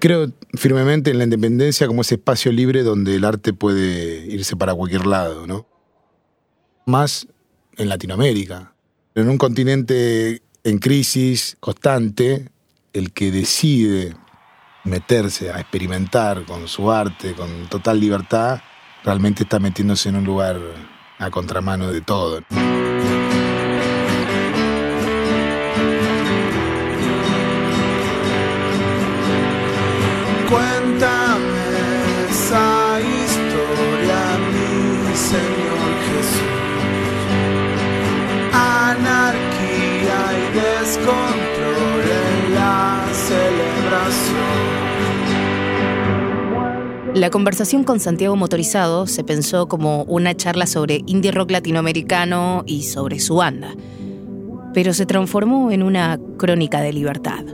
Creo firmemente en la independencia como ese espacio libre donde el arte puede irse para cualquier lado, ¿no? Más en Latinoamérica. En un continente en crisis constante, el que decide meterse a experimentar con su arte, con total libertad, realmente está metiéndose en un lugar a contramano de todo. La conversación con Santiago Motorizado se pensó como una charla sobre indie rock latinoamericano y sobre su banda, pero se transformó en una crónica de libertad.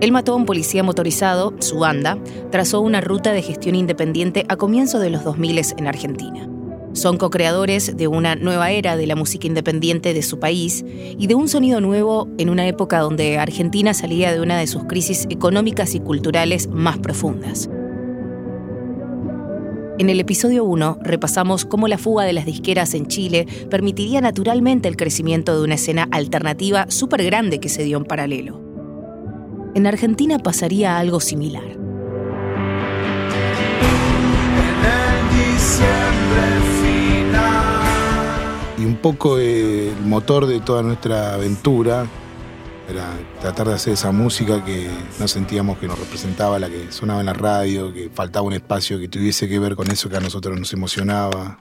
Él mató a un policía motorizado, su banda, trazó una ruta de gestión independiente a comienzos de los 2000 en Argentina. Son co-creadores de una nueva era de la música independiente de su país y de un sonido nuevo en una época donde Argentina salía de una de sus crisis económicas y culturales más profundas. En el episodio 1 repasamos cómo la fuga de las disqueras en Chile permitiría naturalmente el crecimiento de una escena alternativa súper grande que se dio en paralelo. En Argentina pasaría algo similar. Poco el motor de toda nuestra aventura era tratar de hacer esa música que no sentíamos que nos representaba, la que sonaba en la radio, que faltaba un espacio que tuviese que ver con eso que a nosotros nos emocionaba.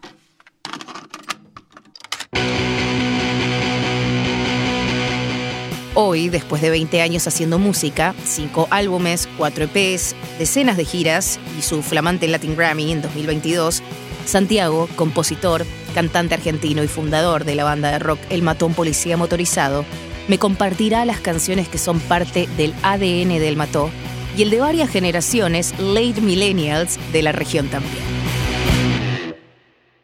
Hoy, después de 20 años haciendo música, 5 álbumes, 4 EPs, decenas de giras y su flamante Latin Grammy en 2022, Santiago, compositor, cantante argentino y fundador de la banda de rock El Matón Policía Motorizado, me compartirá las canciones que son parte del ADN del Mató y el de varias generaciones late millennials de la región también.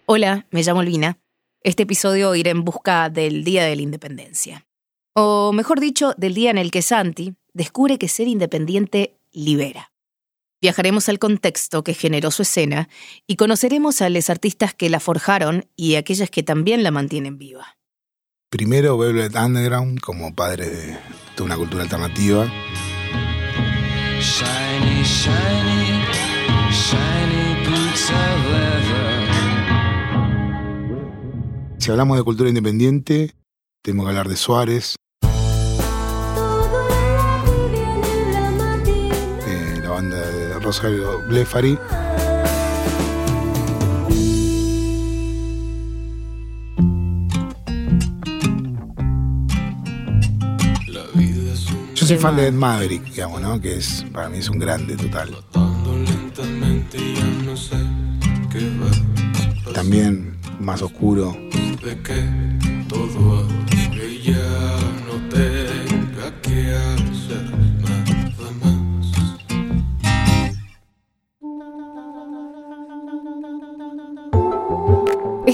Hola, me llamo Lina. Este episodio irá en busca del Día de la Independencia. O mejor dicho, del día en el que Santi descubre que ser independiente libera. Viajaremos al contexto que generó su escena y conoceremos a los artistas que la forjaron y aquellas que también la mantienen viva. Primero Velvet Underground como padre de, una cultura alternativa. Si hablamos de cultura independiente, tenemos que hablar de Suárez, Rosario Blefari. Yo soy fan de Ed Maverick, digamos, ¿no? Que es, para mí es un grande total. También más oscuro.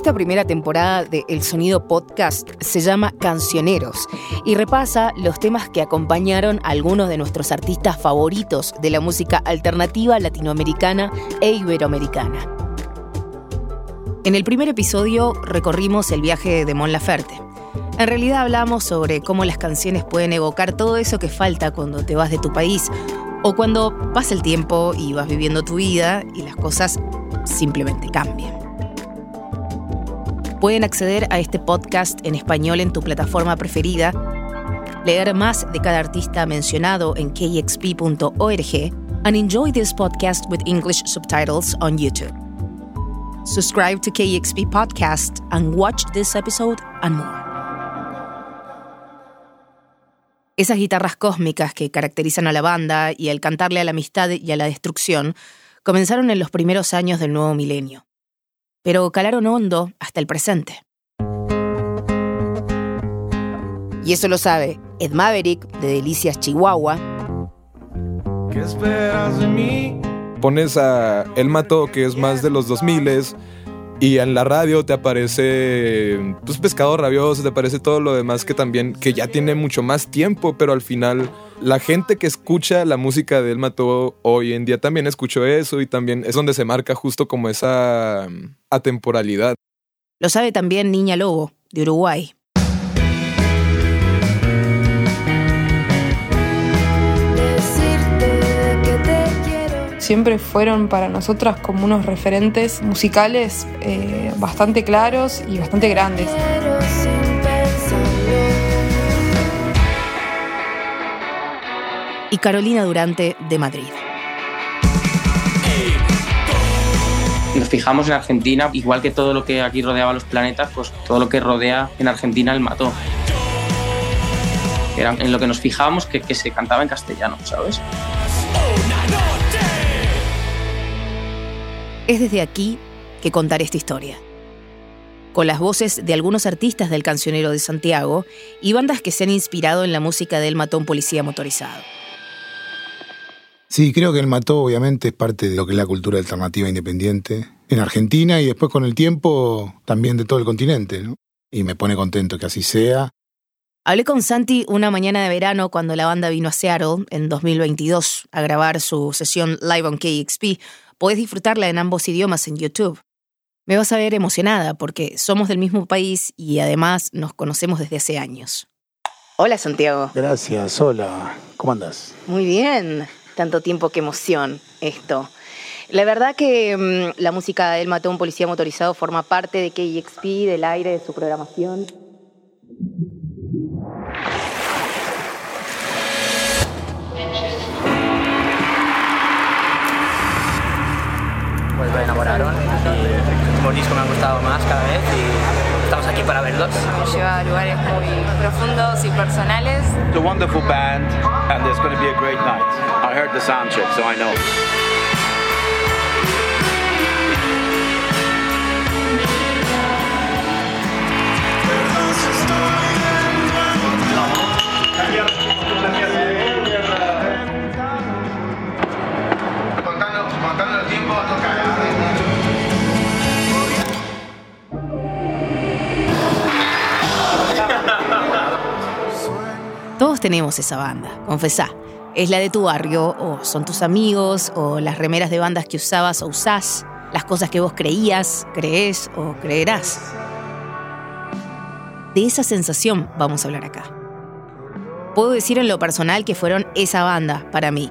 Esta primera temporada de El Sonido Podcast se llama Cancioneros y repasa los temas que acompañaron a algunos de nuestros artistas favoritos de la música alternativa latinoamericana e iberoamericana. En el primer episodio recorrimos el viaje de Mon Laferte. En realidad hablamos sobre cómo las canciones pueden evocar todo eso que falta cuando te vas de tu país o cuando pasa el tiempo y vas viviendo tu vida y las cosas simplemente cambian. Pueden acceder a este podcast en español en tu plataforma preferida, leer más de cada artista mencionado en kxp.org, and enjoy this podcast with English subtitles on YouTube. Subscribe to KXP Podcast and watch this episode and more. Esas guitarras cósmicas que caracterizan a la banda y al cantarle a la amistad y a la destrucción comenzaron en los primeros años del nuevo milenio pero calaron hondo hasta el presente. Y eso lo sabe Ed Maverick de Delicias Chihuahua. ¿Qué esperas de mí? Pones a El Mató, que es más de los 2000 y en la radio te aparece pues pescado rabioso, te aparece todo lo demás que también que ya tiene mucho más tiempo, pero al final la gente que escucha la música de El Mató hoy en día también escuchó eso y también es donde se marca justo como esa mm, atemporalidad. Lo sabe también Niña Lobo, de Uruguay. Siempre fueron para nosotras como unos referentes musicales eh, bastante claros y bastante grandes. Y Carolina Durante de Madrid. Nos fijamos en Argentina, igual que todo lo que aquí rodeaba los planetas, pues todo lo que rodea en Argentina el mató. Era en lo que nos fijábamos que, que se cantaba en castellano, ¿sabes? Es desde aquí que contaré esta historia. Con las voces de algunos artistas del cancionero de Santiago y bandas que se han inspirado en la música del matón policía motorizado. Sí, creo que el mató obviamente es parte de lo que es la cultura alternativa independiente en Argentina y después con el tiempo también de todo el continente, Y me pone contento que así sea. Hablé con Santi una mañana de verano cuando la banda vino a Seattle en 2022 a grabar su sesión live on KXP, Puedes disfrutarla en ambos idiomas en YouTube. Me vas a ver emocionada porque somos del mismo país y además nos conocemos desde hace años. Hola Santiago. Gracias, hola. ¿Cómo andas? Muy bien. Tanto tiempo, qué emoción esto. La verdad que mm, la música del Mató un Policía Motorizado forma parte de KXP, del aire, de su programación. Pues me enamoraron y como disco me ha gustado más cada vez y estamos aquí para verlos. Nos lleva a lugares muy profundos y personales. It's a wonderful band and there's going to be a great night. I heard the sound check, so I know. Todos tenemos esa banda, confesá. Es la de tu barrio, o son tus amigos, o las remeras de bandas que usabas o usás, las cosas que vos creías, creés o creerás. De esa sensación vamos a hablar acá. Puedo decir en lo personal que fueron esa banda para mí.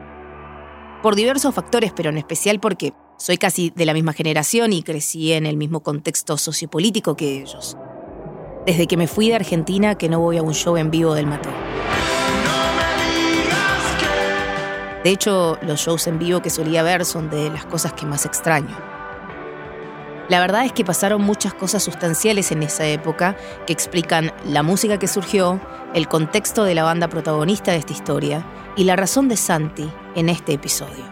Por diversos factores, pero en especial porque soy casi de la misma generación y crecí en el mismo contexto sociopolítico que ellos. Desde que me fui de Argentina que no voy a un show en vivo del Mató. De hecho, los shows en vivo que solía ver son de las cosas que más extraño. La verdad es que pasaron muchas cosas sustanciales en esa época que explican la música que surgió, el contexto de la banda protagonista de esta historia y la razón de Santi en este episodio.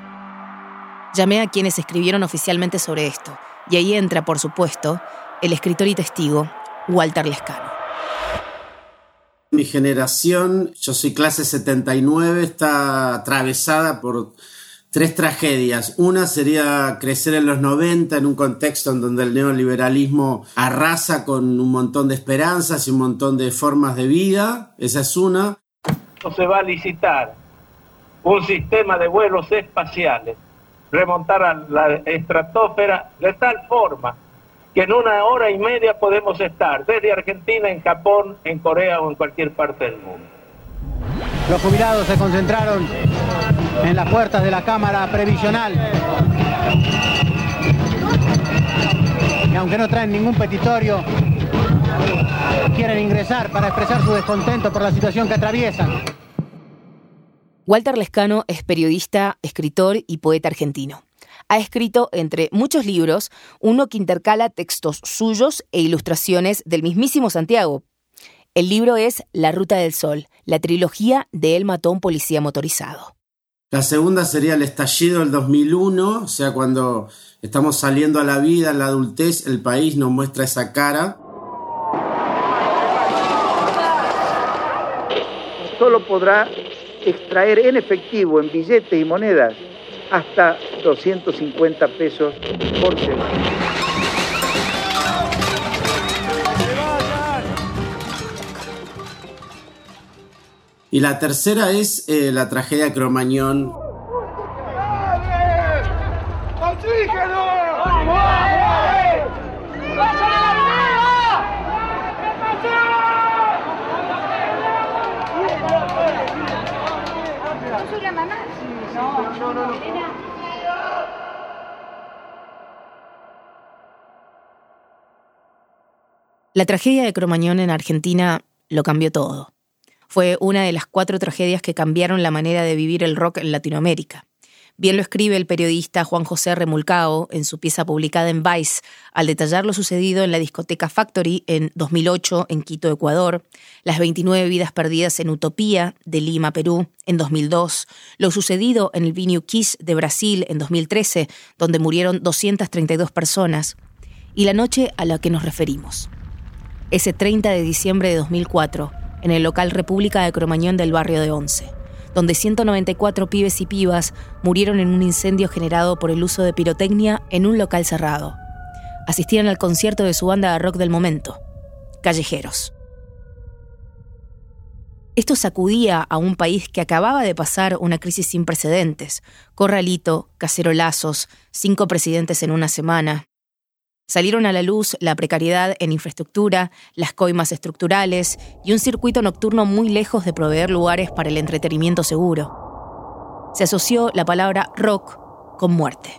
Llamé a quienes escribieron oficialmente sobre esto, y ahí entra, por supuesto, el escritor y testigo Walter Lescano. Mi generación, yo soy clase 79, está atravesada por tres tragedias. Una sería crecer en los 90 en un contexto en donde el neoliberalismo arrasa con un montón de esperanzas y un montón de formas de vida. Esa es una. No se va a licitar un sistema de vuelos espaciales, remontar a la estratosfera de tal forma que en una hora y media podemos estar desde Argentina, en Japón, en Corea o en cualquier parte del mundo. Los jubilados se concentraron en las puertas de la Cámara Previsional. Y aunque no traen ningún petitorio, quieren ingresar para expresar su descontento por la situación que atraviesan. Walter Lescano es periodista, escritor y poeta argentino ha escrito, entre muchos libros, uno que intercala textos suyos e ilustraciones del mismísimo Santiago. El libro es La Ruta del Sol, la trilogía de El Matón Policía Motorizado. La segunda sería el estallido del 2001, o sea, cuando estamos saliendo a la vida, en la adultez, el país nos muestra esa cara. Solo podrá extraer en efectivo, en billetes y monedas, hasta 250 pesos por semana. Y la tercera es eh, la tragedia Cromañón La tragedia de Cromañón en Argentina lo cambió todo. Fue una de las cuatro tragedias que cambiaron la manera de vivir el rock en Latinoamérica. Bien lo escribe el periodista Juan José Remulcao en su pieza publicada en Vice, al detallar lo sucedido en la discoteca Factory en 2008 en Quito, Ecuador, las 29 vidas perdidas en Utopía de Lima, Perú, en 2002, lo sucedido en el Kiss de Brasil en 2013, donde murieron 232 personas, y la noche a la que nos referimos. Ese 30 de diciembre de 2004, en el local República de Cromañón del barrio de Once donde 194 pibes y pibas murieron en un incendio generado por el uso de pirotecnia en un local cerrado. Asistían al concierto de su banda de rock del momento, Callejeros. Esto sacudía a un país que acababa de pasar una crisis sin precedentes. Corralito, cacerolazos, cinco presidentes en una semana, Salieron a la luz la precariedad en infraestructura, las coimas estructurales y un circuito nocturno muy lejos de proveer lugares para el entretenimiento seguro. Se asoció la palabra rock con muerte.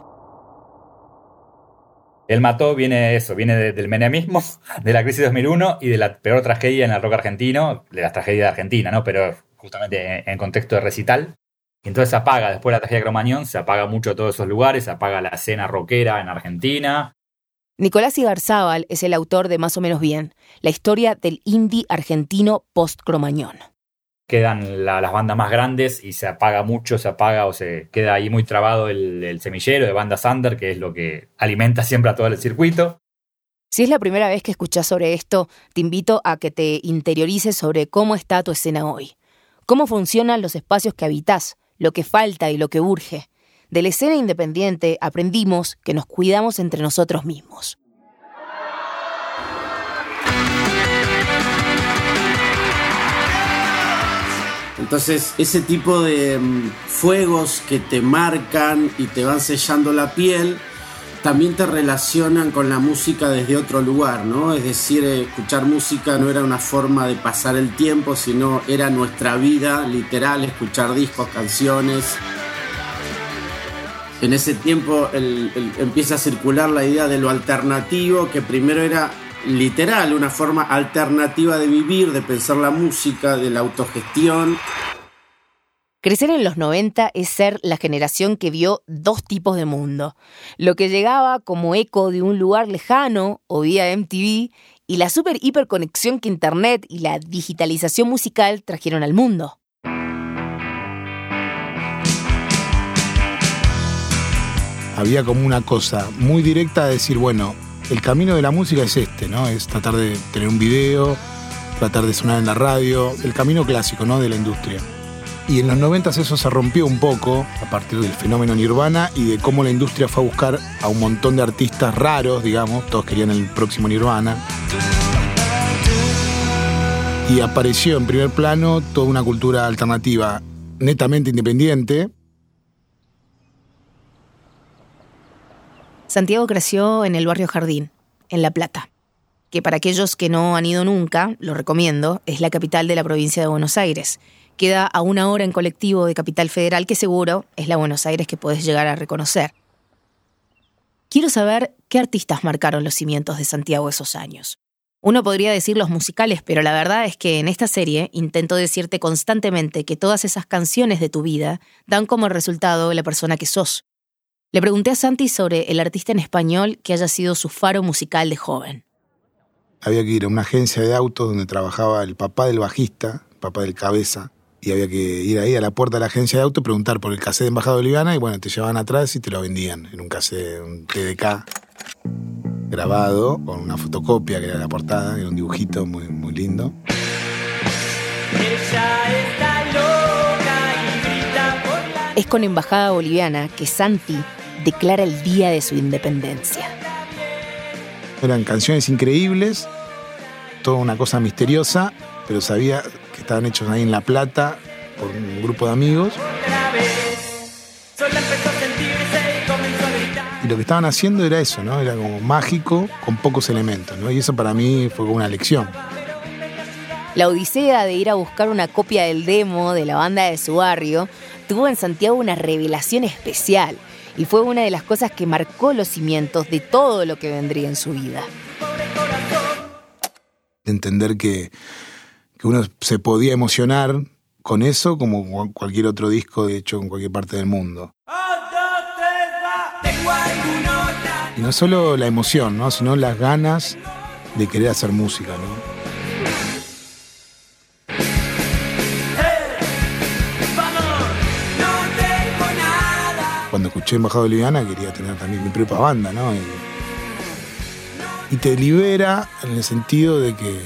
El mató viene eso, viene del menemismo, de la crisis 2001 y de la peor tragedia en el rock argentino, de las tragedias de Argentina, ¿no? Pero justamente en contexto de recital. Y entonces se apaga, después de la tragedia de Cromañón, se apaga mucho todos esos lugares, se apaga la escena rockera en Argentina, Nicolás Igarzábal es el autor de Más o menos bien, la historia del indie argentino post-cromañón. Quedan las bandas más grandes y se apaga mucho, se apaga o se queda ahí muy trabado el, semillero de bandas under, que es lo que alimenta siempre a todo el circuito. Si es la primera vez que escuchás sobre esto, te invito a que te interiorices sobre cómo está tu escena hoy. Cómo funcionan los espacios que habitas, lo que falta y lo que urge. De la escena independiente aprendimos que nos cuidamos entre nosotros mismos. Entonces, ese tipo de mm, fuegos que te marcan y te van sellando la piel, también te relacionan con la música desde otro lugar, ¿no? Es decir, escuchar música no era una forma de pasar el tiempo, sino era nuestra vida literal, escuchar discos, canciones en ese tiempo empieza a circular la idea de lo alternativo, que primero era literal, una forma alternativa de vivir, de pensar la música, de la autogestión. Crecer en los 90 es ser la generación que vio dos tipos de mundo. Lo que llegaba como eco de un lugar lejano o vía MTV y la super hiperconexión que Internet y la digitalización musical trajeron al mundo. Había como una cosa muy directa de decir, bueno, el camino de la música es este, ¿no? Es tratar de tener un video, tratar de sonar en la radio, el camino clásico, ¿no? De la industria. Y en los 90 eso se rompió un poco a partir del fenómeno Nirvana y de cómo la industria fue a buscar a un montón de artistas raros, digamos, todos querían el próximo Nirvana. Y apareció en primer plano toda una cultura alternativa netamente independiente, Santiago creció en el barrio Jardín, en La Plata, que para aquellos que no han ido nunca, lo recomiendo, es la capital de la provincia de Buenos Aires. Queda a una hora en colectivo de Capital Federal, que seguro es la Buenos Aires que puedes llegar a reconocer. Quiero saber qué artistas marcaron los cimientos de Santiago esos años. Uno podría decir los musicales, pero la verdad es que en esta serie intento decirte constantemente que todas esas canciones de tu vida dan como resultado la persona que sos, le pregunté a Santi sobre el artista en español que haya sido su faro musical de joven. Había que ir a una agencia de autos donde trabajaba el papá del bajista, el papá del cabeza, y había que ir ahí a la puerta de la agencia de autos, preguntar por el cassette de Embajada Boliviana y bueno, te llevaban atrás y te lo vendían en un cassette, un TDK grabado con una fotocopia que era la portada, era un dibujito muy, muy lindo. Es con Embajada Boliviana que Santi declara el día de su independencia. Eran canciones increíbles, toda una cosa misteriosa, pero sabía, que estaban hechos ahí en La Plata por un grupo de amigos. Y lo que estaban haciendo era eso, ¿no? Era como mágico con pocos elementos, ¿no? Y eso para mí fue como una lección. La odisea de ir a buscar una copia del demo de la banda de su barrio tuvo en Santiago una revelación especial y fue una de las cosas que marcó los cimientos de todo lo que vendría en su vida. Entender que, que uno se podía emocionar con eso como cualquier otro disco de hecho en cualquier parte del mundo. Y no solo la emoción, ¿no? sino las ganas de querer hacer música. ¿no? Cuando escuché Embajado Boliviana quería tener también mi propia banda, ¿no? Y, te libera en el sentido de que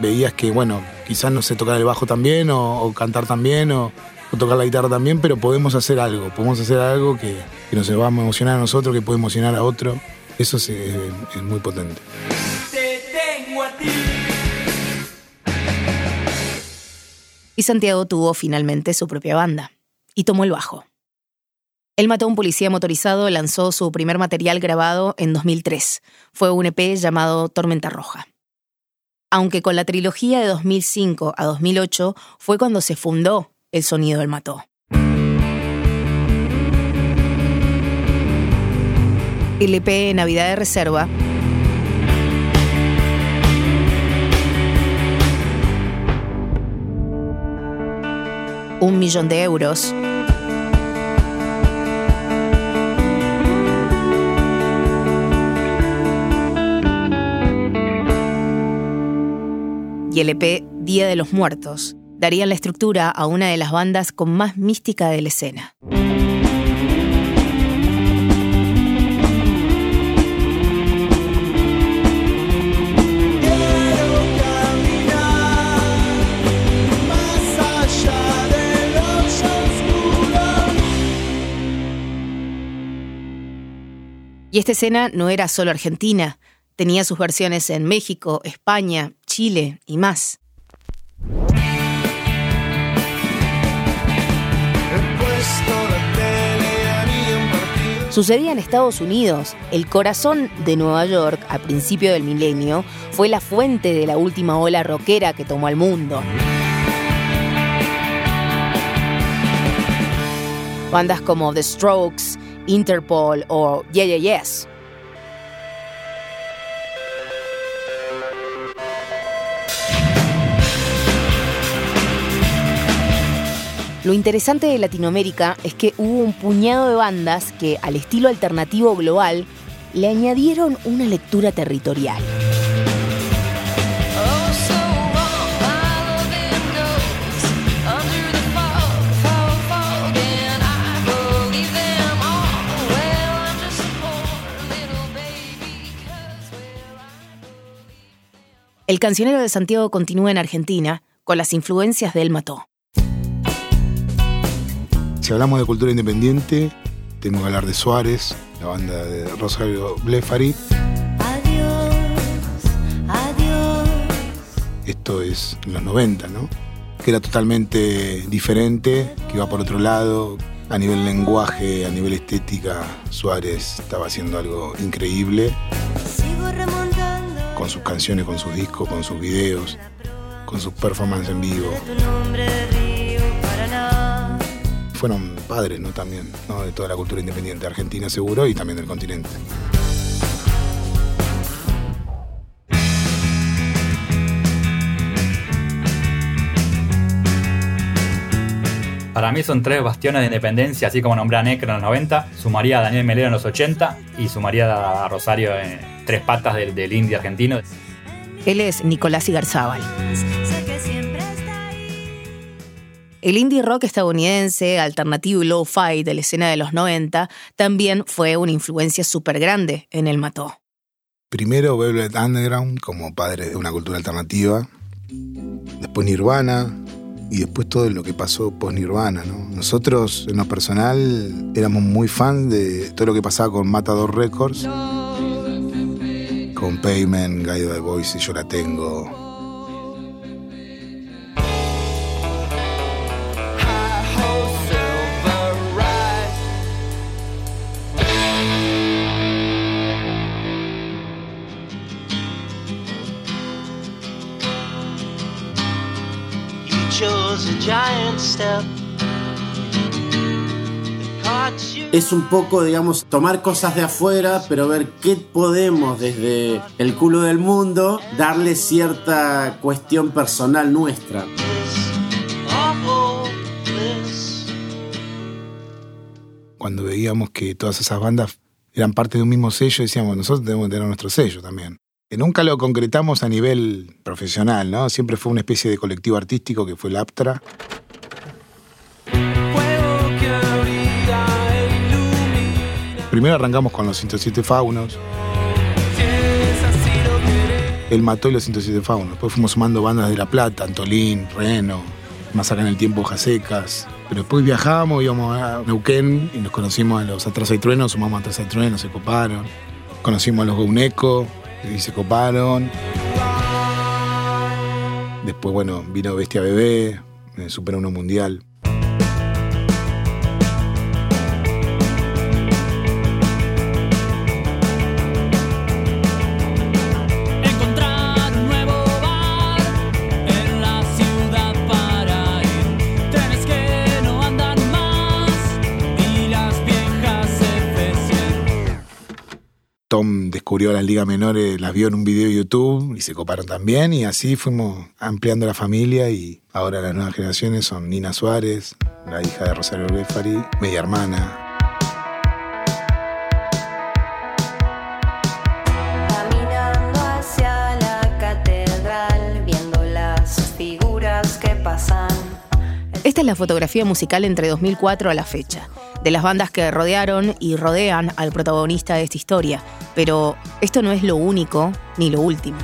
veías que, bueno, quizás no sé tocar el bajo también, o, cantar también, o, o, tocar la guitarra también, pero podemos hacer algo, podemos hacer algo que, que nos va a emocionar a nosotros, que puede emocionar a otro. Eso es, es muy potente. Y Santiago tuvo finalmente su propia banda y tomó el bajo. Él mató a un policía motorizado, lanzó su primer material grabado en 2003. Fue un EP llamado Tormenta Roja. Aunque con la trilogía de 2005 a 2008 fue cuando se fundó el sonido del mató. El EP Navidad de Reserva un millón de euros y el EP Día de los Muertos darían la estructura a una de las bandas con más mística de la escena. Y esta escena no era solo argentina, tenía sus versiones en México, España, Chile y más. Sucedía en Estados Unidos. El corazón de Nueva York, a principio del milenio, fue la fuente de la última ola rockera que tomó al mundo. Bandas como The Strokes, Interpol o Yeah Yeah Yes Lo interesante de Latinoamérica es que hubo un puñado de bandas que, al estilo alternativo global, le añadieron una lectura territorial. El cancionero de Santiago continúa en Argentina con las influencias del Mató. Si hablamos de cultura independiente, tenemos que hablar de Suárez, la banda de Rosario Blefari. Adiós, adiós. Esto es en los 90, ¿no? Que era totalmente diferente, que iba por otro lado. A nivel lenguaje, a nivel estética, Suárez estaba haciendo algo increíble. Con sus canciones, con sus discos, con sus videos, con sus performances en vivo fueron padres, ¿no? También, ¿no? De toda la cultura independiente argentina seguro y también del continente. Para mí son tres bastiones de independencia, así como nombré a Necro en los 90, sumaría a Daniel Melero en los 80 y sumaría a Rosario en tres patas del, del indie argentino. Él es Nicolás Igarzábal. El indie rock estadounidense, alternativo y low-fi de la escena de los 90, también fue una influencia súper grande en el Mató. Primero Velvet Underground como padre de una cultura alternativa, después Nirvana y después todo lo que pasó post Nirvana. Nosotros, en lo personal, éramos muy fans de todo lo que pasaba con Matador Records, con Payment, Guide the Voice y Yo la tengo, Es un poco, digamos, tomar cosas de afuera, pero ver qué podemos desde el culo del mundo darle cierta cuestión personal nuestra. Cuando veíamos que todas esas bandas eran parte de un mismo sello, decíamos, nosotros debemos tener nuestro sello también. Nunca lo concretamos a nivel profesional, ¿no? Siempre fue una especie de colectivo artístico que fue el APTRA. Primero arrancamos con los 107 faunos. Él mató y los 107 faunos. Después fuimos sumando bandas de La Plata, Antolín, Reno, más acá en el tiempo Jasecas. Pero después viajamos, íbamos a Neuquén y nos conocimos a los Atrás hay Truenos, sumamos a Atrás hay Truenos, se coparon. Conocimos a los Gouneco y se coparon. Después, bueno, vino Bestia Bebé, el Super 1 Mundial. Descubrió las ligas menores, las vio en un video de YouTube y se coparon también y así fuimos ampliando la familia y ahora las nuevas generaciones son Nina Suárez, la hija de Rosario Befari, media hermana. Caminando hacia la catedral, viendo las figuras que pasan. Esta es la fotografía musical entre 2004 a la fecha, de las bandas que rodearon y rodean al protagonista de esta historia. Pero esto no es lo único ni lo último.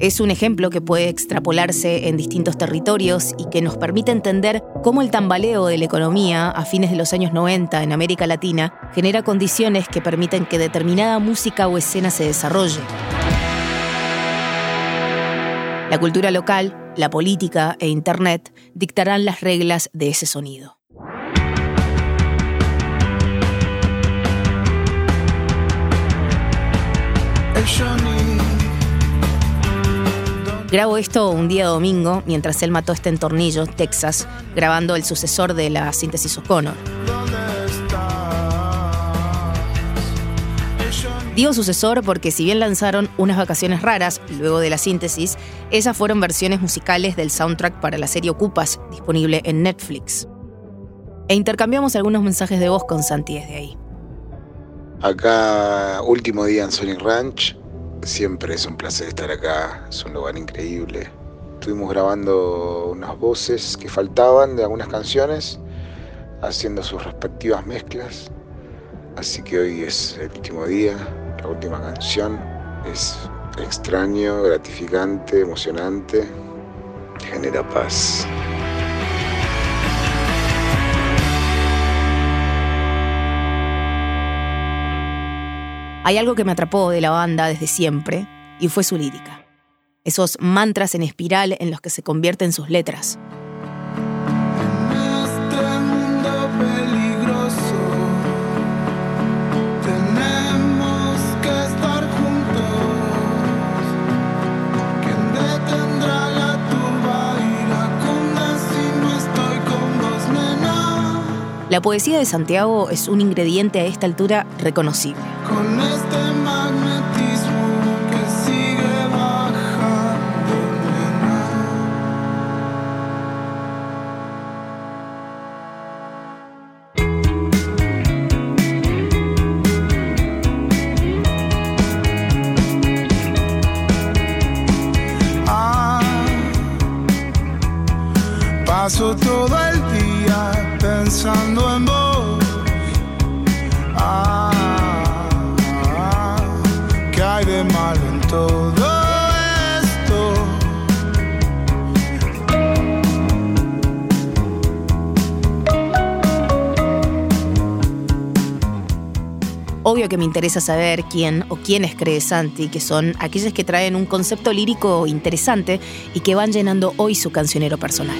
Es un ejemplo que puede extrapolarse en distintos territorios y que nos permite entender cómo el tambaleo de la economía a fines de los años 90 en América Latina genera condiciones que permiten que determinada música o escena se desarrolle. La cultura local, la política e Internet dictarán las reglas de ese sonido. Grabo esto un día domingo mientras él mató está en Tornillo, Texas, grabando el sucesor de la síntesis O'Connor. Digo sucesor porque si bien lanzaron unas vacaciones raras luego de la síntesis, esas fueron versiones musicales del soundtrack para la serie Ocupas, disponible en Netflix. E intercambiamos algunos mensajes de voz con Santi desde ahí. Acá, último día en Sonic Ranch. Siempre es un placer estar acá, es un lugar increíble. Estuvimos grabando unas voces que faltaban de algunas canciones, haciendo sus respectivas mezclas. Así que hoy es el último día, la última canción. Es extraño, gratificante, emocionante, genera paz. Hay algo que me atrapó de la banda desde siempre y fue su lírica. Esos mantras en espiral en los que se convierten sus letras. La poesía de Santiago es un ingrediente a esta altura reconocible. Con este Obvio que me interesa saber quién o quiénes cree Santi, que son aquellas que traen un concepto lírico interesante y que van llenando hoy su cancionero personal.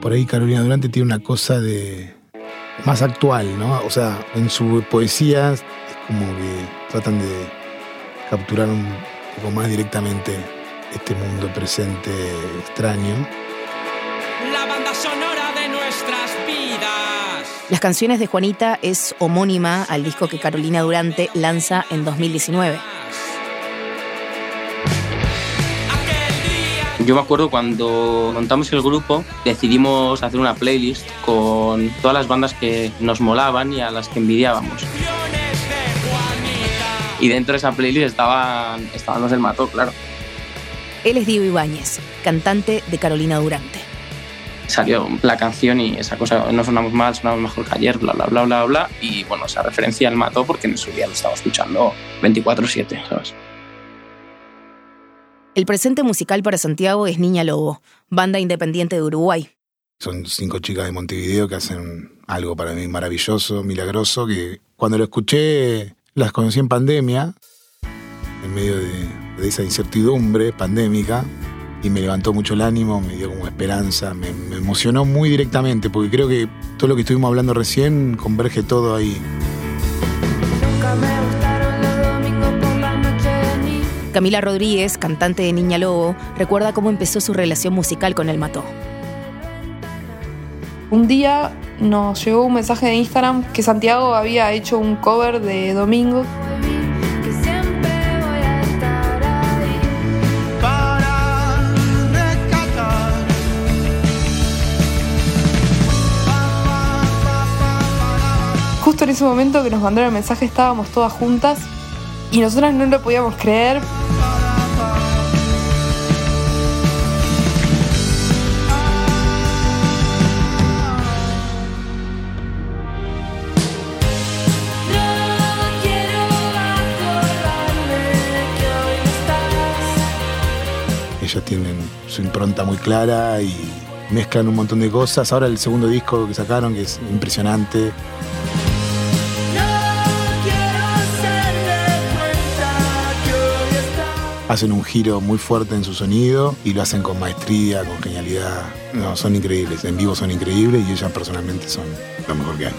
Por ahí Carolina Durante tiene una cosa de más actual, ¿no? O sea, en su poesía es como que tratan de capturar un poco más directamente este mundo presente extraño. La banda sonora de nuestras vidas. Las canciones de Juanita es homónima al disco que Carolina Durante lanza en 2019. Yo me acuerdo cuando montamos el grupo, decidimos hacer una playlist con todas las bandas que nos molaban y a las que envidiábamos. Y dentro de esa playlist estaban, estaban los del Mató, claro. Él es Diego Ibáñez, cantante de Carolina Durante. Salió la canción y esa cosa, no sonamos mal, sonamos mejor que ayer, bla, bla, bla, bla, bla. Y bueno, esa referencia al Mató porque en su día lo estaba escuchando 24-7, ¿sabes? El presente musical para Santiago es Niña Lobo, banda independiente de Uruguay. Son cinco chicas de Montevideo que hacen algo para mí maravilloso, milagroso, que cuando lo escuché las conocí en pandemia, en medio de, de esa incertidumbre pandémica, y me levantó mucho el ánimo, me dio como esperanza, me, me emocionó muy directamente, porque creo que todo lo que estuvimos hablando recién converge todo ahí. Nunca me gustaron los domingos por la noche ni Camila Rodríguez, cantante de Niña Lobo, recuerda cómo empezó su relación musical con el Mató. Un día nos llegó un mensaje de Instagram que Santiago había hecho un cover de Domingo. Justo en ese momento que nos mandaron el mensaje estábamos todas juntas y nosotras no lo podíamos creer. Ellos tienen su impronta muy clara y mezclan un montón de cosas. Ahora el segundo disco que sacaron, que es impresionante, hacen un giro muy fuerte en su sonido y lo hacen con maestría, con genialidad. No, son increíbles, en vivo son increíbles y ellas personalmente son lo mejor que hay.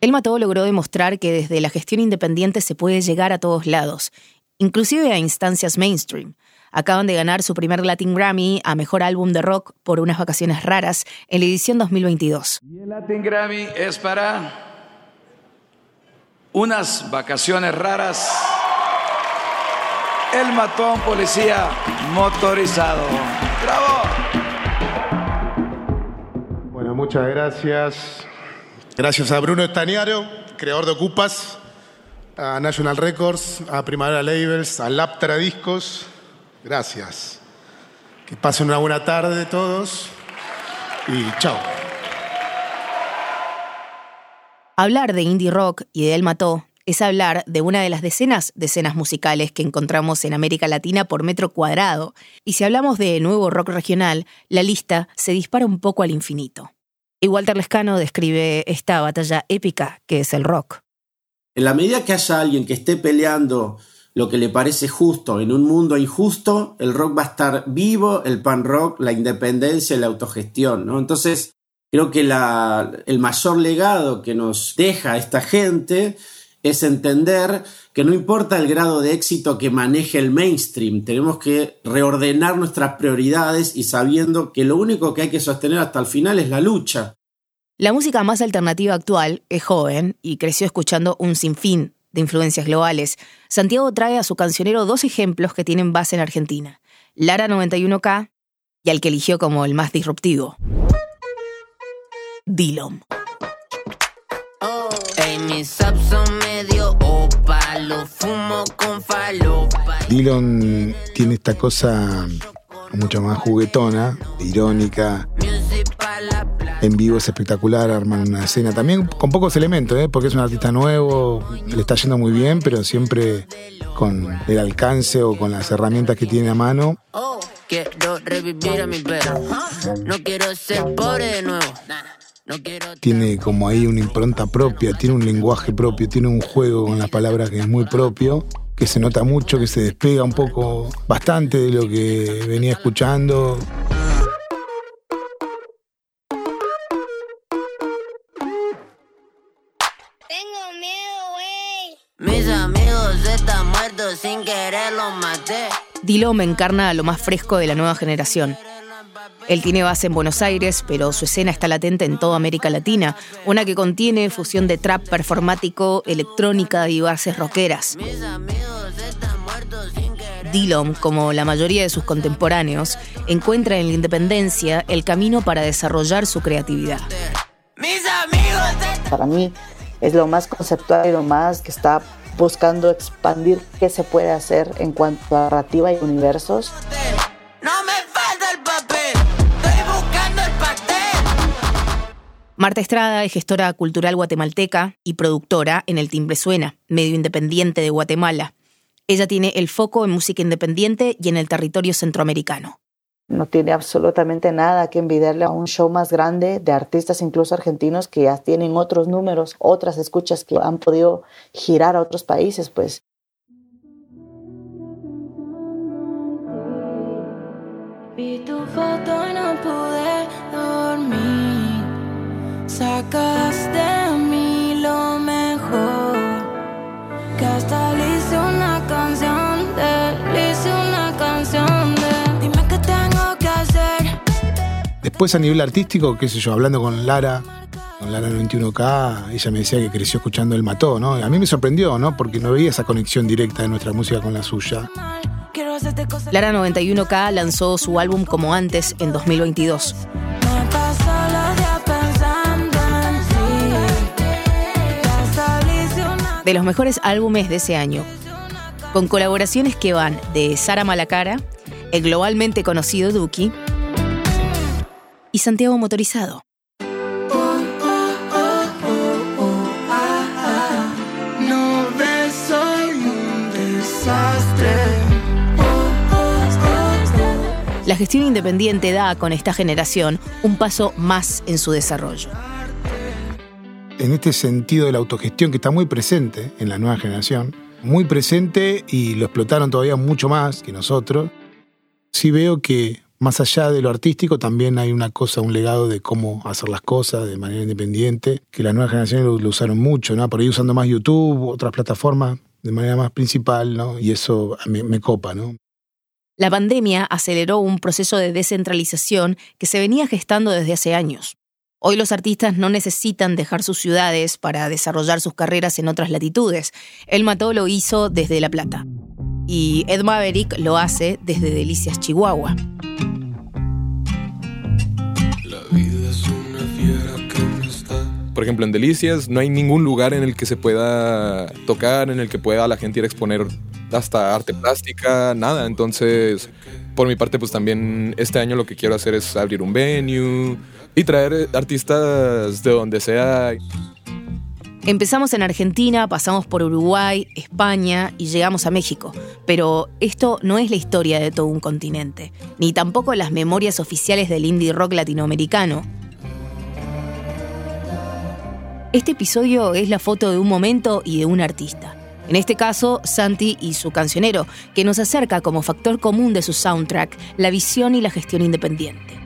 El Mató logró demostrar que desde la gestión independiente se puede llegar a todos lados, inclusive a instancias mainstream. Acaban de ganar su primer Latin Grammy a Mejor Álbum de Rock por unas vacaciones raras en la edición 2022. Y el Latin Grammy es para unas vacaciones raras. El matón policía motorizado. ¡Bravo! Bueno, muchas gracias. Gracias a Bruno Estañaro, creador de Ocupas, a National Records, a Primavera Labels, a Laptra Discos. Gracias. Que pasen una buena tarde todos y chao. Hablar de indie rock y de El Mató es hablar de una de las decenas de escenas musicales que encontramos en América Latina por metro cuadrado. Y si hablamos de nuevo rock regional, la lista se dispara un poco al infinito. Y Walter Lescano describe esta batalla épica que es el rock. En la medida que haya alguien que esté peleando lo que le parece justo en un mundo injusto, el rock va a estar vivo, el pan rock, la independencia y la autogestión, ¿no? Entonces, creo que el mayor legado que nos deja esta gente es entender que no importa el grado de éxito que maneje el mainstream, tenemos que reordenar nuestras prioridades y sabiendo que lo único que hay que sostener hasta el final es la lucha. La música más alternativa actual es joven y creció escuchando un sinfín de influencias globales. Santiago trae a su cancionero dos ejemplos que tienen base en Argentina. Lara 91K y al que eligió como el más disruptivo. Dillon. Mis son medio fumo con falopa. Dylan tiene esta cosa mucho más juguetona, irónica. En vivo es espectacular, arman una escena también con pocos elementos, ¿eh? porque es un artista nuevo, le está yendo muy bien, pero siempre con el alcance o con las herramientas que tiene a mano. Oh, quiero revivir a mi perro. No quiero ser pobre de nuevo. No quiero Tiene como ahí una impronta propia, tiene un lenguaje propio, tiene un juego con las palabras que es muy propio. que se nota mucho, que se despega un poco, bastante de lo que venía escuchando. Sin querer maté. Dilo me encarna a lo más fresco de la nueva generación. Él tiene base en Buenos Aires, pero su escena está latente en toda América Latina, una que contiene fusión de trap performático, electrónica y bases rockeras. Dillon, como la mayoría de sus contemporáneos, encuentra en la independencia el camino para desarrollar su creatividad. Para mí es lo más conceptual y lo más que está buscando expandir qué se puede hacer en cuanto a narrativa y universos. Marta Estrada es gestora cultural guatemalteca y productora en El Timbre Suena, medio independiente de Guatemala. Ella tiene el foco en música independiente y en el territorio centroamericano. No tiene absolutamente nada que envidiarle a un show más grande de artistas, incluso argentinos, que ya tienen otros números, otras escuchas que han podido girar a otros países, pues. Tu foto no pude dormir. Sacas de mí lo mejor. Después a nivel artístico, qué sé yo, hablando con Lara, con Lara 91K, ella me decía que creció escuchando El Mató, ¿no? A mí me sorprendió, ¿no? Porque no veía esa conexión directa de nuestra música con la suya. Lara 91K lanzó su álbum Como Antes en 2022. Me paso los días pensando en ti. Que hasta le hice una De los mejores álbumes de ese año, con colaboraciones que van de Sara Malacara, el globalmente conocido Duki, y Santiago Motorizado. No ves, soy un desastre. La gestión independiente da con esta generación un paso más en su desarrollo. En este sentido de la autogestión que está muy presente en la nueva generación, muy presente y lo explotaron todavía mucho más que nosotros, sí veo que más allá de lo artístico también hay una cosa, un legado de cómo hacer las cosas de manera independiente, que la nueva generación lo, lo usaron mucho, ¿no? Por ahí usando más YouTube, otras plataformas de manera más principal, ¿no? Y eso me, me copa, ¿no? La pandemia aceleró un proceso de descentralización que se venía gestando desde hace años. Hoy los artistas no necesitan dejar sus ciudades para desarrollar sus carreras en otras latitudes. El Mató lo hizo desde La Plata. Y Ed Maverick lo hace desde Delicias, Chihuahua. Por ejemplo, en Delicias no hay ningún lugar en el que se pueda tocar, en el que pueda la gente ir a exponer hasta arte plástica, nada. Entonces, por mi parte, pues también este año lo que quiero hacer es abrir un venue y traer artistas de donde sea. Empezamos en Argentina, pasamos por Uruguay, España y llegamos a México. Pero esto no es la historia de todo un continente, ni tampoco las memorias oficiales del indie rock latinoamericano. Este episodio es la foto de un momento y de un artista. En este caso, Santi y su cancionero, que nos acerca como factor común de su soundtrack la visión y la gestión independiente.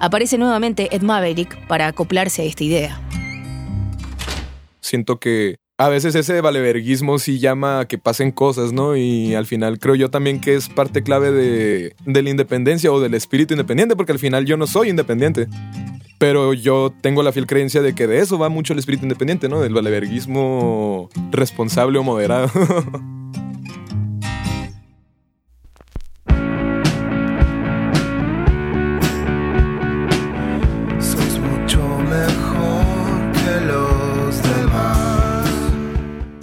Aparece nuevamente Ed Maverick para acoplarse a esta idea. Siento que a veces ese valeverguismo sí llama a que pasen cosas, ¿no? Y al final creo yo también que es parte clave de, la independencia o del espíritu independiente, porque al final yo no soy independiente. Pero yo tengo la fiel creencia de que de eso va mucho el espíritu independiente, ¿no? Del valeverguismo responsable o moderado.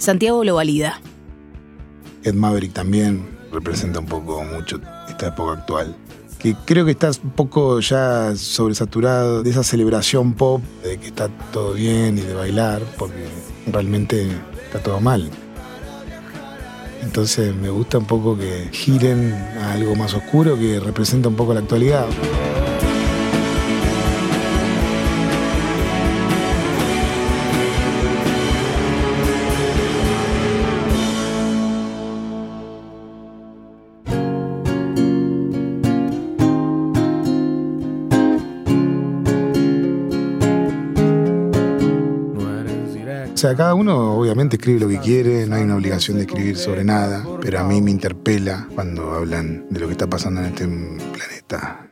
Santiago lo valida. Ed Maverick también representa un poco mucho esta época actual. Que creo que está un poco ya sobresaturado de esa celebración pop, de que está todo bien y de bailar, porque realmente está todo mal. Entonces me gusta un poco que giren a algo más oscuro que representa un poco la actualidad. O sea, cada uno obviamente escribe lo que quiere, no hay una obligación de escribir sobre nada, pero a mí me interpela cuando hablan de lo que está pasando en este planeta.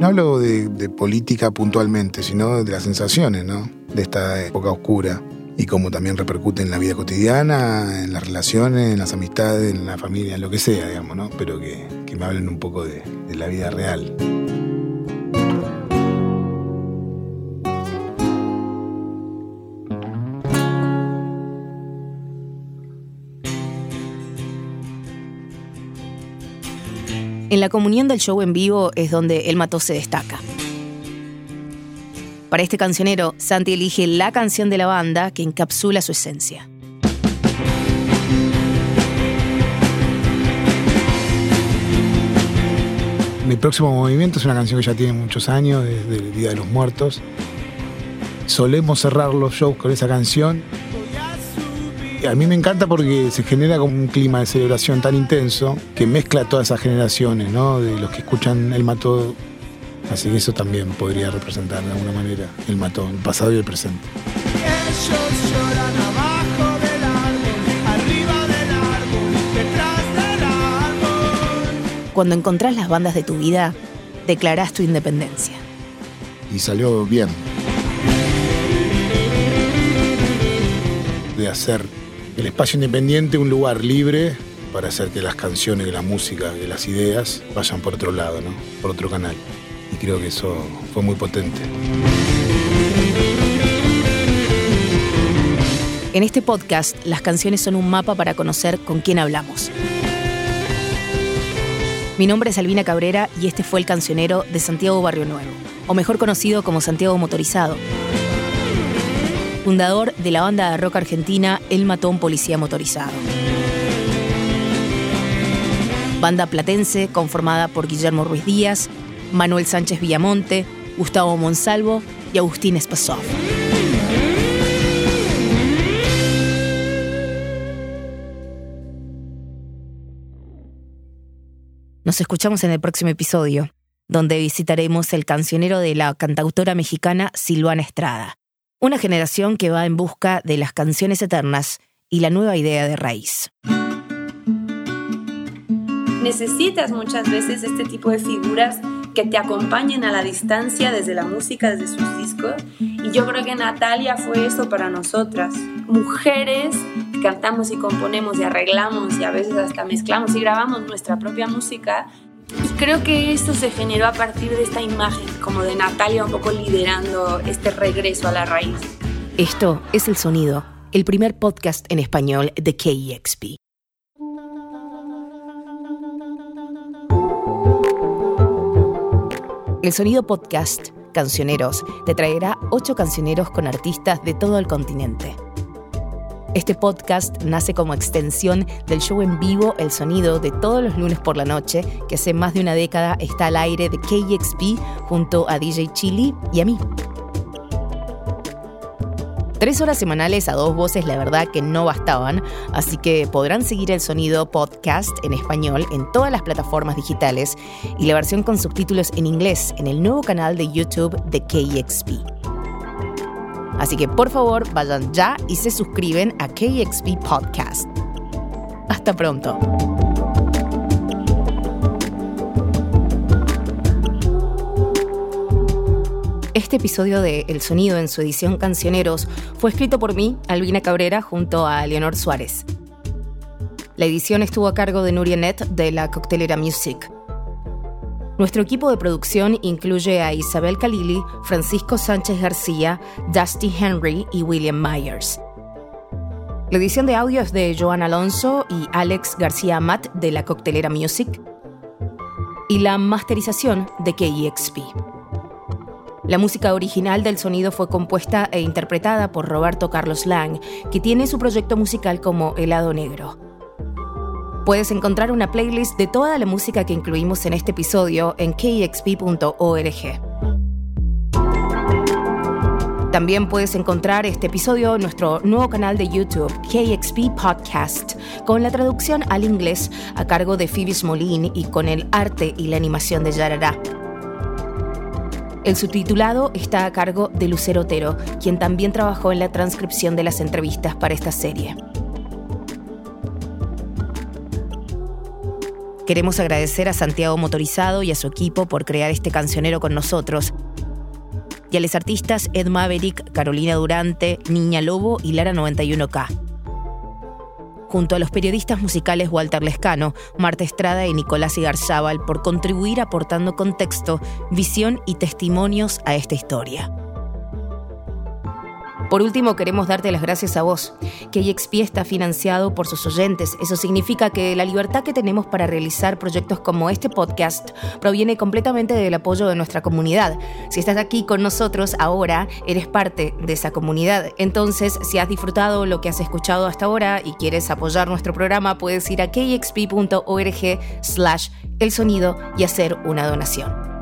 No hablo de, política puntualmente, sino de las sensaciones, ¿no? De esta época oscura y cómo también repercute en la vida cotidiana, en las relaciones, en las amistades, en la familia, en lo que sea, digamos, ¿no? Pero que, que me hablen un poco de, de la vida real. En la comunión del show en vivo es donde El Mató se destaca. Para este cancionero, Santi elige la canción de la banda que encapsula su esencia. Mi próximo movimiento es una canción que ya tiene muchos años, desde el Día de los Muertos. Solemos cerrar los shows con esa canción. A mí me encanta porque se genera como un clima de celebración tan intenso que mezcla todas esas generaciones, ¿no? De los que escuchan El Mató. Así que eso también podría representar de alguna manera el Mató, el pasado y el presente. Ellos lloran abajo del árbol, arriba del árbol, detrás del árbol. Cuando encontrás las bandas de tu vida, declarás tu independencia. Y salió bien. De hacer el espacio independiente un lugar libre para hacer que las canciones, que la música, que las ideas vayan por otro lado, ¿no? Por otro canal. Y creo que eso fue muy potente. En este podcast, las canciones son un mapa para conocer con quién hablamos. Mi nombre es Albina Cabrera y este fue el cancionero de Santiago Barrio Nuevo, o mejor conocido como Santiago Motorizado. Fundador de la banda de rock argentina El Matón Policía Motorizado. Banda platense conformada por Guillermo Ruiz Díaz, Manuel Sánchez Villamonte, Gustavo Monsalvo y Agustín Espasov. Nos escuchamos en el próximo episodio, donde visitaremos el cancionero de la cantautora mexicana Silvana Estrada, una generación que va en busca de las canciones eternas y la nueva idea de raíz. Necesitas muchas veces este tipo de figuras que te acompañen a la distancia desde la música, desde sus discos. Y yo creo que Natalia fue eso para nosotras. Mujeres que cantamos y componemos y arreglamos y a veces hasta mezclamos y grabamos nuestra propia música. Y creo que esto se generó a partir de esta imagen, como de Natalia un poco liderando este regreso a la raíz. Esto es El Sonido, el primer podcast en español de KEXP. El Sonido Podcast, Cancioneros, te traerá ocho cancioneros con artistas de todo el continente. Este podcast nace como extensión del show en vivo El Sonido de todos los lunes por la noche, que hace más de una década está al aire de KXP junto a DJ Chili y a mí. Tres horas semanales a dos voces, la verdad que no bastaban, así que podrán seguir el sonido podcast en español en todas las plataformas digitales y la versión con subtítulos en inglés en el nuevo canal de YouTube de KXP. Así que por favor vayan ya y se suscriben a KXP Podcast. Hasta pronto. Este episodio de El Sonido en su edición Cancioneros fue escrito por mí, Albina Cabrera, junto a Leonor Suárez. La edición estuvo a cargo de Nuria Net de la Coctelera Music. Nuestro equipo de producción incluye a Isabel Calili, Francisco Sánchez García, Dusty Henry y William Myers. La edición de audio es de Joan Alonso y Alex García Matt de la Coctelera Music. Y la masterización de KEXP. La música original del sonido fue compuesta e interpretada por Roberto Carlos Lang, que tiene su proyecto musical como Helado Negro. Puedes encontrar una playlist de toda la música que incluimos en este episodio en kexp.org. También puedes encontrar este episodio en nuestro nuevo canal de YouTube, KXP Podcast, con la traducción al inglés a cargo de Phoebe Smolin y con el arte y la animación de Yarara. El subtitulado está a cargo de Lucero Otero, quien también trabajó en la transcripción de las entrevistas para esta serie. Queremos agradecer a Santiago Motorizado y a su equipo por crear este cancionero con nosotros. Y a los artistas Ed Maverick, Carolina Durante, Niña Lobo y Lara 91K junto a los periodistas musicales Walter Lescano, Marta Estrada y Nicolás Igarzábal por contribuir aportando contexto, visión y testimonios a esta historia. Por último, queremos darte las gracias a vos, que está financiado por sus oyentes. Eso significa que la libertad que tenemos para realizar proyectos como este podcast proviene completamente del apoyo de nuestra comunidad. Si estás aquí con nosotros ahora, eres parte de esa comunidad. Entonces, si has disfrutado lo que has escuchado hasta ahora y quieres apoyar nuestro programa, puedes ir a kexp.org slash el sonido y hacer una donación.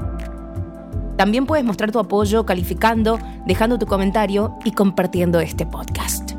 También puedes mostrar tu apoyo calificando, dejando tu comentario y compartiendo este podcast.